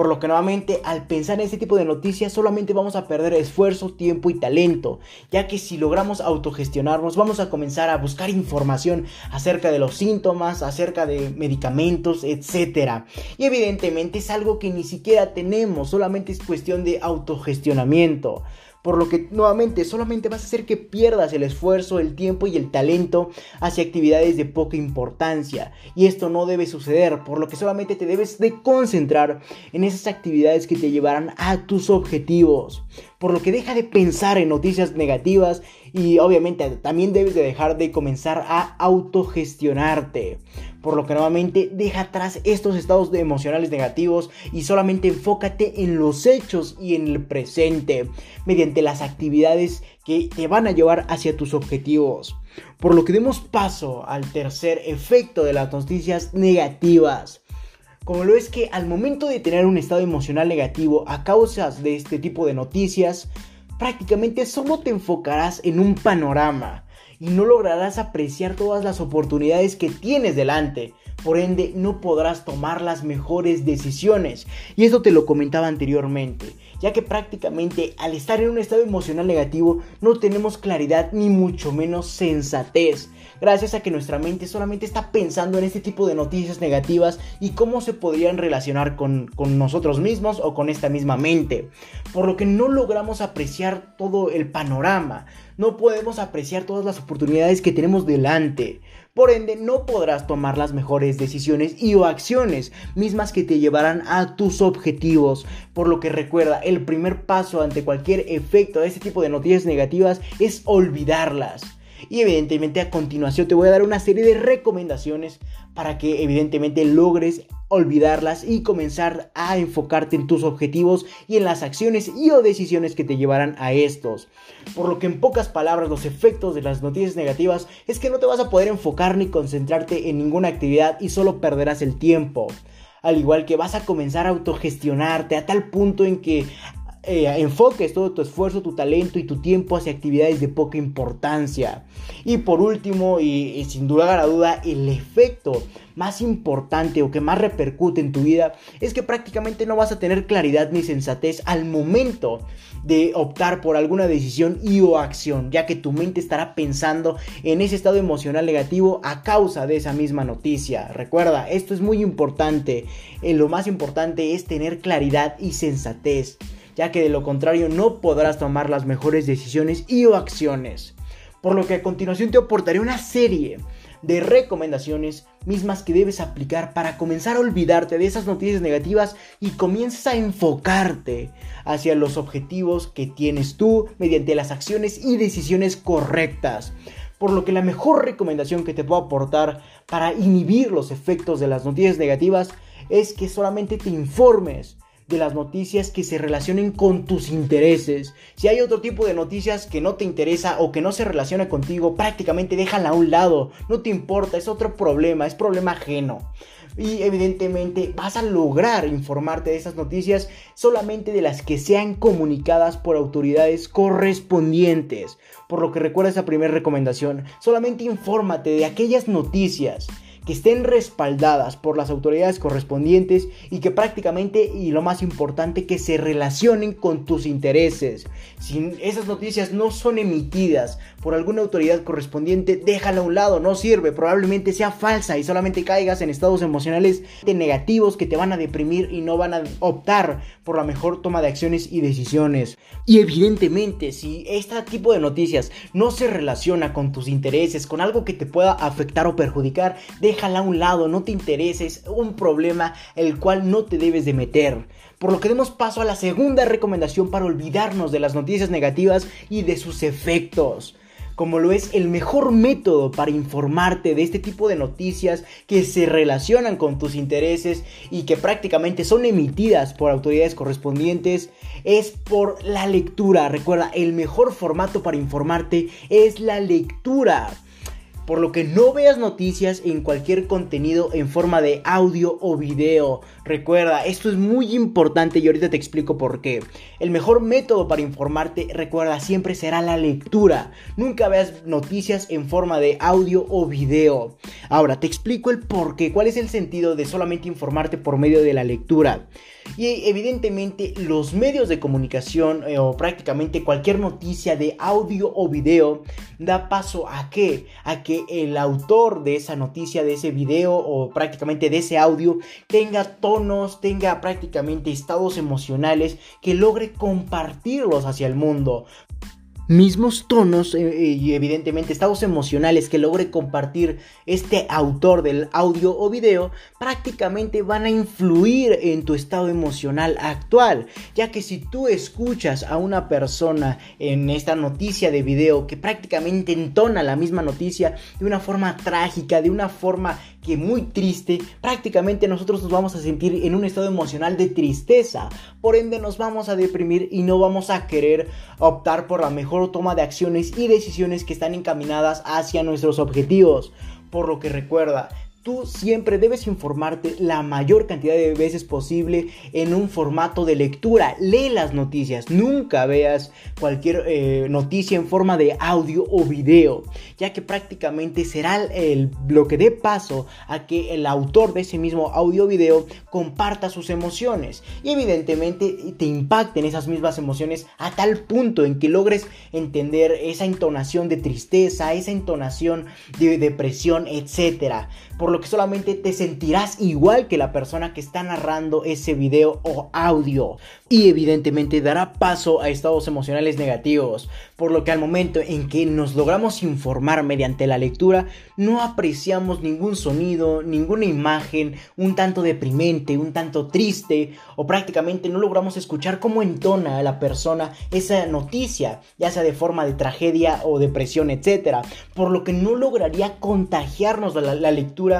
Por lo que nuevamente al pensar en este tipo de noticias solamente vamos a perder esfuerzo, tiempo y talento, ya que si logramos autogestionarnos vamos a comenzar a buscar información acerca de los síntomas, acerca de medicamentos, etc. Y evidentemente es algo que ni siquiera tenemos, solamente es cuestión de autogestionamiento por lo que nuevamente solamente vas a hacer que pierdas el esfuerzo, el tiempo y el talento hacia actividades de poca importancia. Y esto no debe suceder, por lo que solamente te debes de concentrar en esas actividades que te llevarán a tus objetivos. Por lo que deja de pensar en noticias negativas y obviamente también debes de dejar de comenzar a autogestionarte. Por lo que nuevamente deja atrás estos estados emocionales negativos y solamente enfócate en los hechos y en el presente mediante las actividades que te van a llevar hacia tus objetivos. Por lo que demos paso al tercer efecto de las noticias negativas como lo es que al momento de tener un estado emocional negativo a causa de este tipo de noticias, prácticamente solo te enfocarás en un panorama y no lograrás apreciar todas las oportunidades que tienes delante. Por ende, no podrás tomar las mejores decisiones. Y eso te lo comentaba anteriormente, ya que prácticamente al estar en un estado emocional negativo no tenemos claridad ni mucho menos sensatez gracias a que nuestra mente solamente está pensando en este tipo de noticias negativas y cómo se podrían relacionar con, nosotros mismos o con esta misma mente. por lo que no logramos apreciar todo el panorama, no podemos apreciar todas las oportunidades que tenemos delante. Por ende, no podrás tomar las mejores decisiones y o acciones mismas que te llevarán a tus objetivos. Por lo que recuerda, el primer paso ante cualquier efecto de este tipo de noticias negativas es olvidarlas. Y evidentemente a continuación te voy a dar una serie de recomendaciones para que evidentemente logres olvidarlas y comenzar a enfocarte en tus objetivos y en las acciones y o decisiones que te llevarán a estos. Por lo que en pocas palabras los efectos de las noticias negativas es que no te vas a poder enfocar ni concentrarte en ninguna actividad y solo perderás el tiempo. Al igual que vas a comenzar a autogestionarte a tal punto en que eh, enfoques todo tu esfuerzo, tu talento y tu tiempo hacia actividades de poca importancia. Y por último, y, sin duda la duda, el efecto más importante o que más repercute en tu vida es que prácticamente no vas a tener claridad ni sensatez al momento de optar por alguna decisión y o acción, ya que tu mente estará pensando en ese estado emocional negativo a causa de esa misma noticia. Recuerda, esto es muy importante. Eh, lo más importante es tener claridad y sensatez ya que de lo contrario no podrás tomar las mejores decisiones y o acciones. Por lo que a continuación te aportaré una serie de recomendaciones mismas que debes aplicar para comenzar a olvidarte de esas noticias negativas y comienzas a enfocarte hacia los objetivos que tienes tú mediante las acciones y decisiones correctas. Por lo que la mejor recomendación que te puedo aportar para inhibir los efectos de las noticias negativas es que solamente te informes de las noticias que se relacionen con tus intereses. Si hay otro tipo de noticias que no te interesa o que no se relaciona contigo, prácticamente déjala a un lado. No te importa, es otro problema, es problema ajeno. Y evidentemente vas a lograr informarte de esas noticias solamente de las que sean comunicadas por autoridades correspondientes. Por lo que recuerda esa primera recomendación, solamente infórmate de aquellas noticias que estén respaldadas por las autoridades correspondientes y que prácticamente, y lo más importante, que se relacionen con tus intereses. Si esas noticias no son emitidas por alguna autoridad correspondiente, déjala a un lado, no sirve, probablemente sea falsa y solamente caigas en estados emocionales negativos que te van a deprimir y no van a optar por la mejor toma de acciones y decisiones. Y evidentemente, si este tipo de noticias no se relaciona con tus intereses, con algo que te pueda afectar o perjudicar, déjala a un lado, no te intereses, un problema el cual no te debes de meter. Por lo que demos paso a la segunda recomendación para olvidarnos de las noticias negativas y de sus efectos como lo es el mejor método para informarte de este tipo de noticias que se relacionan con tus intereses y que prácticamente son emitidas por autoridades correspondientes, es por la lectura. Recuerda, el mejor formato para informarte es la lectura por lo que no veas noticias en cualquier contenido en forma de audio o video. Recuerda, esto es muy importante y ahorita te explico por qué. El mejor método para informarte, recuerda, siempre será la lectura. Nunca veas noticias en forma de audio o video. Ahora, te explico el por qué, cuál es el sentido de solamente informarte por medio de la lectura. Y evidentemente los medios de comunicación eh, o prácticamente cualquier noticia de audio o video da paso a? A que el autor de esa noticia, de ese video o prácticamente de ese audio tenga tonos, tenga prácticamente estados emocionales que logre compartirlos hacia el mundo mismos tonos eh, eh, y evidentemente estados emocionales que logre compartir este autor del audio o video prácticamente van a influir en tu estado emocional actual. Ya que si tú escuchas a una persona en esta noticia de video que prácticamente entona la misma noticia de una forma trágica de una forma que muy triste, prácticamente nosotros nos vamos a sentir en un estado emocional de tristeza. Por ende nos vamos a deprimir y no vamos a querer optar por la mejor toma de acciones y decisiones que están encaminadas hacia nuestros objetivos. Por lo que recuerda, Tú siempre debes informarte la mayor cantidad de veces posible en un formato de lectura. Lee las noticias, nunca veas cualquier eh, noticia en forma de audio o video, ya que prácticamente será el, lo que dé paso a que el autor de ese mismo audio o video comparta sus emociones y evidentemente te impacten esas mismas emociones a tal punto en que logres entender esa entonación de tristeza, esa entonación de depresión, etcétera. Por por lo que solamente te sentirás igual que la persona que está narrando ese video o audio y evidentemente dará paso a estados emocionales negativos, por lo que al momento en que nos logramos informar mediante la lectura no apreciamos ningún sonido, ninguna imagen, un tanto deprimente, un tanto triste o prácticamente no logramos escuchar cómo entona a la persona esa noticia, ya sea de forma de tragedia o depresión, etc. Por lo que no lograría contagiarnos la, la lectura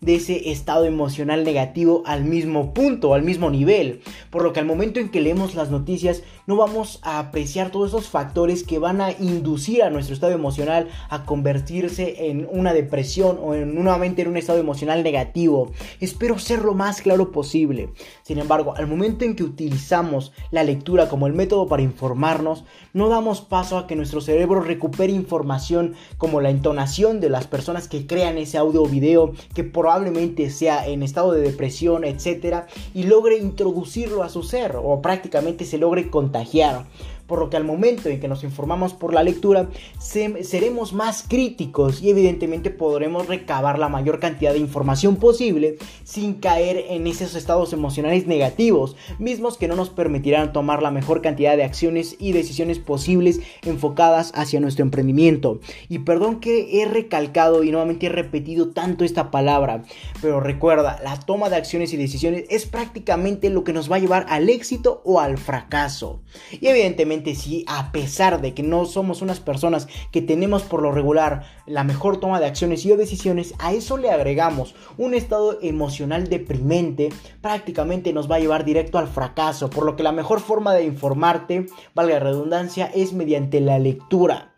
de ese estado emocional negativo al mismo punto, al mismo nivel. Por lo que al momento en que leemos las noticias no vamos a apreciar todos esos factores que van a inducir a nuestro estado emocional a convertirse en una depresión o en, nuevamente en un estado emocional negativo. Espero ser lo más claro posible. Sin embargo, al momento en que utilizamos la lectura como el método para informarnos, no damos paso a que nuestro cerebro recupere información como la entonación de las personas que crean ese audio o video que probablemente sea en estado de depresión, etcétera, y logre introducirlo a su ser o prácticamente se logre contagiar por lo que al momento en que nos informamos por la lectura seremos más críticos y evidentemente podremos recabar la mayor cantidad de información posible sin caer en esos estados emocionales negativos, mismos que no nos permitirán tomar la mejor cantidad de acciones y decisiones posibles enfocadas hacia nuestro emprendimiento. Y perdón que he recalcado y nuevamente he repetido tanto esta palabra, pero recuerda, la toma de acciones y decisiones es prácticamente lo que nos va a llevar al éxito o al fracaso. Y evidentemente si a pesar de que no somos unas personas que tenemos por lo regular la mejor toma de acciones y o decisiones, a eso le agregamos un estado emocional deprimente, prácticamente nos va a llevar directo al fracaso, por lo que la mejor forma de informarte, valga la redundancia, es mediante la lectura.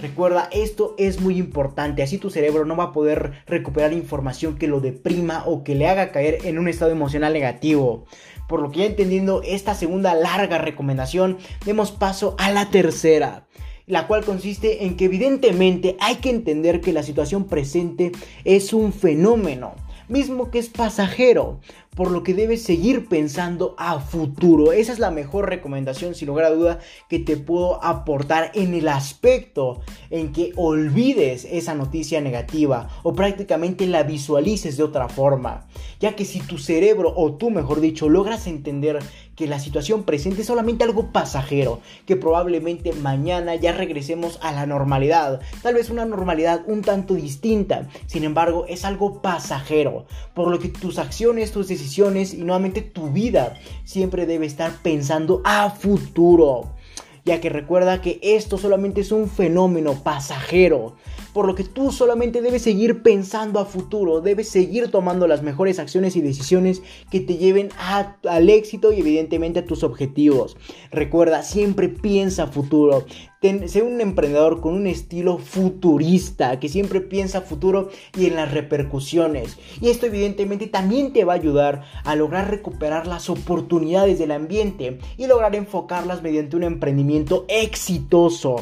Recuerda, esto es muy importante, así tu cerebro no va a poder recuperar información que lo deprima o que le haga caer en un estado emocional negativo. Por lo que ya entendiendo esta segunda larga recomendación, demos paso a la tercera la cual consiste en que evidentemente hay que entender que la situación presente es un fenómeno, mismo que es pasajero, por lo que debes seguir pensando a futuro. Esa es la mejor recomendación, sin lugar a duda, que te puedo aportar en el aspecto en que olvides esa noticia negativa o prácticamente la visualices de otra forma. Ya que si tu cerebro, o tú mejor dicho, logras entender que la situación presente es solamente algo pasajero, que probablemente mañana ya regresemos a la normalidad, tal vez una normalidad un tanto distinta, sin embargo es algo pasajero, por lo que tus acciones, tus decisiones, y nuevamente tu vida siempre debe estar pensando a futuro. Ya que recuerda que esto solamente es un fenómeno pasajero por lo que tú solamente debes seguir pensando a futuro, debes seguir tomando las mejores acciones y decisiones que te lleven al éxito y evidentemente a tus objetivos. Recuerda, siempre piensa a futuro. Sé un emprendedor con un estilo futurista, que siempre piensa futuro y en las repercusiones. Y esto evidentemente también te va a ayudar a lograr recuperar las oportunidades del ambiente y lograr enfocarlas mediante un emprendimiento exitoso.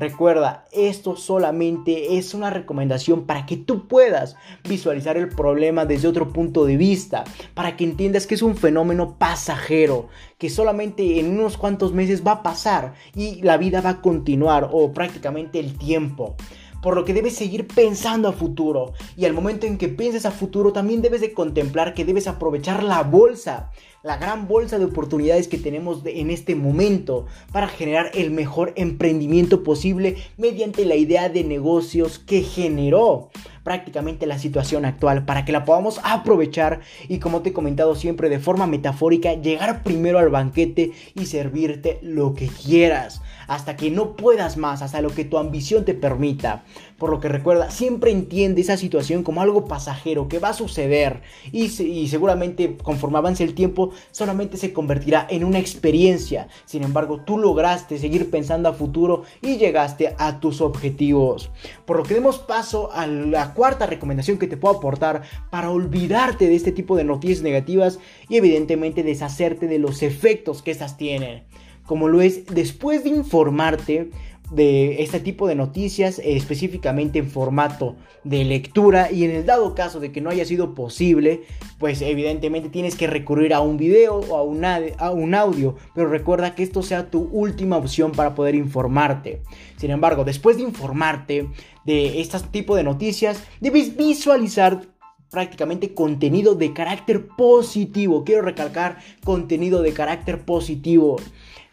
Recuerda, esto solamente es una recomendación para que tú puedas visualizar el problema desde otro punto de vista, para que entiendas que es un fenómeno pasajero, que solamente en unos cuantos meses va a pasar y la vida va a continuar o prácticamente el tiempo por lo que debes seguir pensando a futuro. Y al momento en que pienses a futuro, también debes de contemplar que debes aprovechar la bolsa, la gran bolsa de oportunidades que tenemos en este momento para generar el mejor emprendimiento posible mediante la idea de negocios que generó prácticamente la situación actual para que la podamos aprovechar y como te he comentado siempre de forma metafórica llegar primero al banquete y servirte lo que quieras hasta que no puedas más, hasta lo que tu ambición te permita. Por lo que recuerda, siempre entiende esa situación como algo pasajero que va a suceder y, seguramente conforme avance el tiempo solamente se convertirá en una experiencia. Sin embargo, tú lograste seguir pensando a futuro y llegaste a tus objetivos. Por lo que demos paso a la cuarta recomendación que te puedo aportar para olvidarte de este tipo de noticias negativas y evidentemente deshacerte de los efectos que estas tienen como lo es después de informarte de este tipo de noticias, eh, específicamente en formato de lectura y en el dado caso de que no haya sido posible, pues evidentemente tienes que recurrir a un video o a un, a un audio, pero recuerda que esto sea tu última opción para poder informarte. Sin embargo, después de informarte de este tipo de noticias, debes visualizar prácticamente contenido de carácter positivo. Quiero recalcar contenido de carácter positivo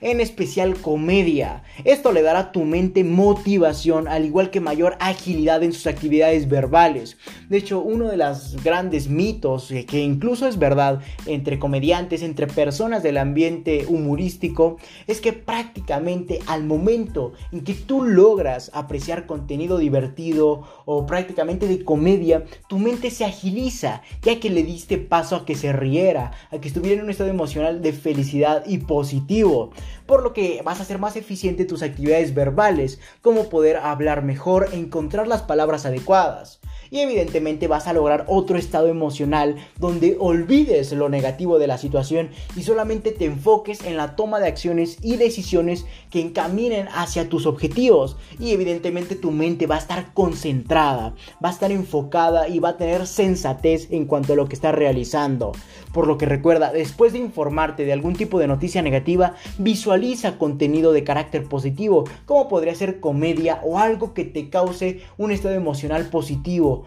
en especial comedia. Esto le dará a tu mente motivación, al igual que mayor agilidad en sus actividades verbales. De hecho, uno de los grandes mitos, eh, que incluso es verdad entre comediantes, entre personas del ambiente humorístico, es que prácticamente al momento en que tú logras apreciar contenido divertido o prácticamente de comedia, tu mente se agiliza, ya que le diste paso a que se riera, a que estuviera en un estado emocional de felicidad y positivo por lo que vas a ser más eficiente en tus actividades verbales, como poder hablar mejor encontrar las palabras adecuadas y evidentemente vas a lograr otro estado emocional donde olvides lo negativo de la situación y solamente te enfoques en la toma de acciones y decisiones que encaminen hacia tus objetivos y evidentemente tu mente va a estar concentrada, va a estar enfocada y va a tener sensatez en cuanto a lo que estás realizando. Por lo que recuerda, después de informarte de algún tipo de noticia negativa, visualiza contenido de carácter positivo, como podría ser comedia o algo que te cause un estado emocional positivo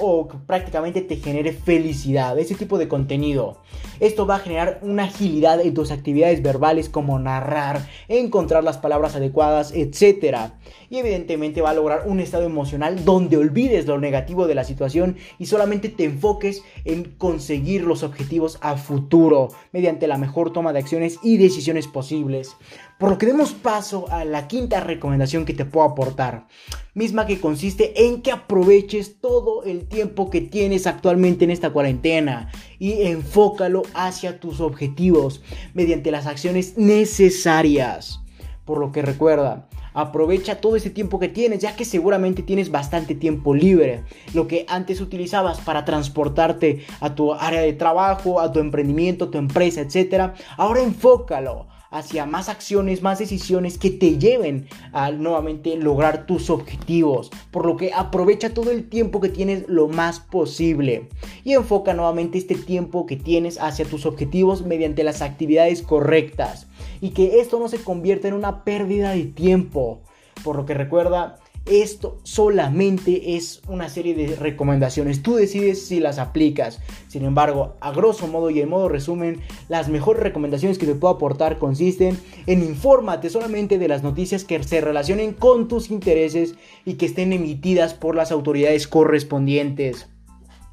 o prácticamente te genere felicidad, ese tipo de contenido. Esto va a generar una agilidad en tus actividades verbales como narrar, encontrar las palabras adecuadas, etc. Y evidentemente va a lograr un estado emocional donde olvides lo negativo de la situación y solamente te enfoques en conseguir los objetivos a futuro mediante la mejor toma de acciones y decisiones posibles. Por lo que demos paso a la quinta recomendación que te puedo aportar, misma que consiste en que aproveches todo el tiempo que tienes actualmente en esta cuarentena y enfócalo hacia tus objetivos mediante las acciones necesarias. Por lo que recuerda, aprovecha todo ese tiempo que tienes, ya que seguramente tienes bastante tiempo libre. Lo que antes utilizabas para transportarte a tu área de trabajo, a tu emprendimiento, tu empresa, etc. Ahora enfócalo hacia más acciones, más decisiones que te lleven a nuevamente lograr tus objetivos. Por lo que aprovecha todo el tiempo que tienes lo más posible y enfoca nuevamente este tiempo que tienes hacia tus objetivos mediante las actividades correctas y que esto no se convierta en una pérdida de tiempo. Por lo que recuerda, esto solamente es una serie de recomendaciones. Tú decides si las aplicas. Sin embargo, a grosso modo y en modo resumen, las mejores recomendaciones que te puedo aportar consisten en infórmate solamente de las noticias que se relacionen con tus intereses y que estén emitidas por las autoridades correspondientes.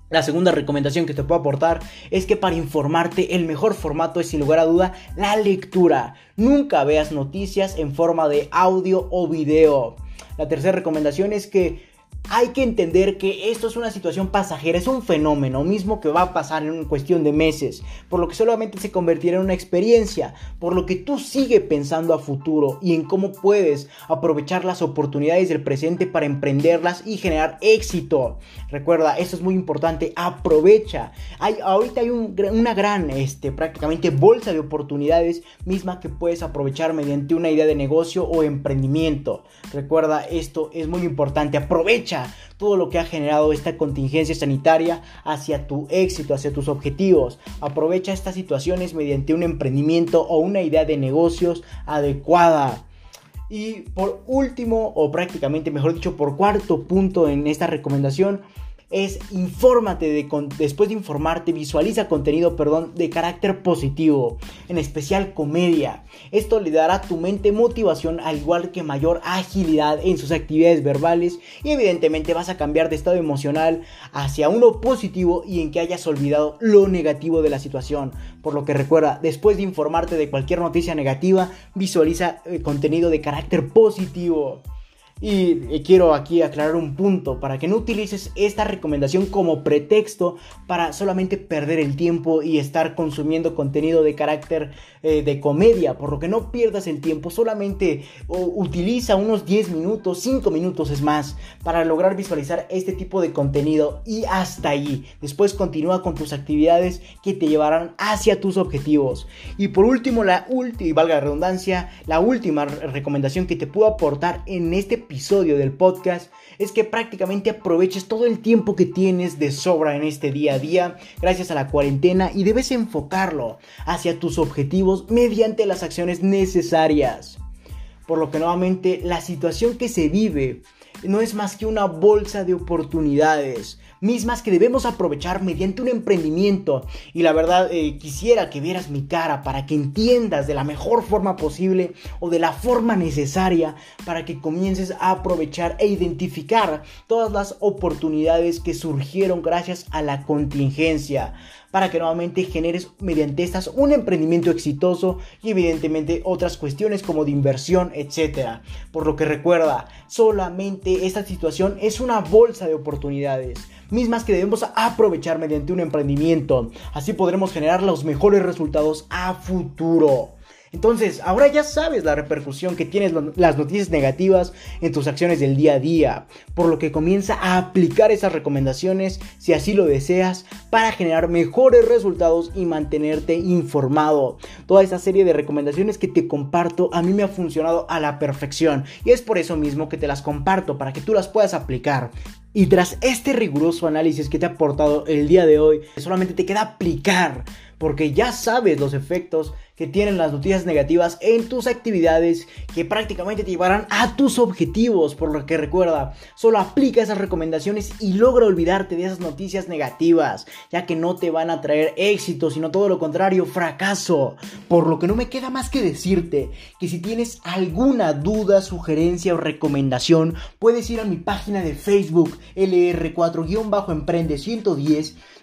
La segunda recomendación que te puedo aportar es que para informarte el mejor formato es sin lugar a duda la lectura. Nunca veas noticias en forma de audio o video. La tercera recomendación es que hay que entender que esto es una situación pasajera, es un fenómeno mismo que va a pasar en cuestión de meses, por lo que solamente se convertirá en una experiencia, por lo que tú sigue pensando a futuro y en cómo puedes aprovechar las oportunidades del presente para emprenderlas y generar éxito. Recuerda, esto es muy importante, aprovecha. Hay, ahorita hay una gran, este, prácticamente bolsa de oportunidades misma que puedes aprovechar mediante una idea de negocio o emprendimiento. Recuerda, esto es muy importante, aprovecha todo lo que ha generado esta contingencia sanitaria hacia tu éxito, hacia tus objetivos. Aprovecha estas situaciones mediante un emprendimiento o una idea de negocios adecuada. Y por último, o prácticamente mejor dicho, por cuarto punto en esta recomendación, es infórmate de, después de informarte, visualiza contenido, perdón, de carácter positivo, en especial comedia. Esto le dará a tu mente motivación al igual que mayor agilidad en sus actividades verbales y evidentemente vas a cambiar de estado emocional hacia uno positivo y en que hayas olvidado lo negativo de la situación. Por lo que recuerda, después de informarte de cualquier noticia negativa, visualiza eh, contenido de carácter positivo. Y quiero aquí aclarar un punto para que no utilices esta recomendación como pretexto para solamente perder el tiempo y estar consumiendo contenido de carácter eh, de comedia, por lo que no pierdas el tiempo, solamente utiliza unos 10 minutos, 5 minutos es más, para lograr visualizar este tipo de contenido y hasta allí. Después continúa con tus actividades que te llevarán hacia tus objetivos. Y por último, la última, valga la redundancia, la última recomendación que te puedo aportar en este episodio del podcast es que prácticamente aproveches todo el tiempo que tienes de sobra en este día a día gracias a la cuarentena y debes enfocarlo hacia tus objetivos mediante las acciones necesarias. Por lo que nuevamente la situación que se vive no es más que una bolsa de oportunidades mismas que debemos aprovechar mediante un emprendimiento. Y la verdad, eh, quisiera que vieras mi cara para que entiendas de la mejor forma posible o de la forma necesaria para que comiences a aprovechar e identificar todas las oportunidades que surgieron gracias a la contingencia para que nuevamente generes mediante estas un emprendimiento exitoso y evidentemente otras cuestiones como de inversión, etcétera. Por lo que recuerda, solamente esta situación es una bolsa de oportunidades mismas que debemos aprovechar mediante un emprendimiento. Así podremos generar los mejores resultados a futuro. Entonces, ahora ya sabes la repercusión que tienen las noticias negativas en tus acciones del día a día, por lo que comienza a aplicar esas recomendaciones si así lo deseas para generar mejores resultados y mantenerte informado. Toda esta serie de recomendaciones que te comparto a mí me ha funcionado a la perfección y es por eso mismo que te las comparto para que tú las puedas aplicar. Y tras este riguroso análisis que te ha aportado el día de hoy, solamente te queda aplicar, porque ya sabes los efectos que tienen las noticias negativas en tus actividades que prácticamente te llevarán a tus objetivos. Por lo que recuerda, solo aplica esas recomendaciones y logra olvidarte de esas noticias negativas, ya que no te van a traer éxito, sino todo lo contrario, fracaso. Por lo que no me queda más que decirte que si tienes alguna duda, sugerencia o recomendación, puedes ir a mi página de Facebook LR4-Emprende 110,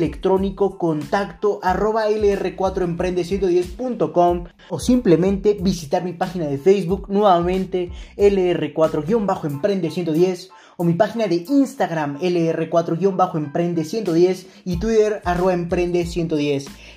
electrónico contacto arroba lr4emprende110.com o simplemente visitar mi página de Facebook nuevamente lr4-emprende110 o mi página de Instagram LR4-Emprende110 y Twitter arroba Emprende110.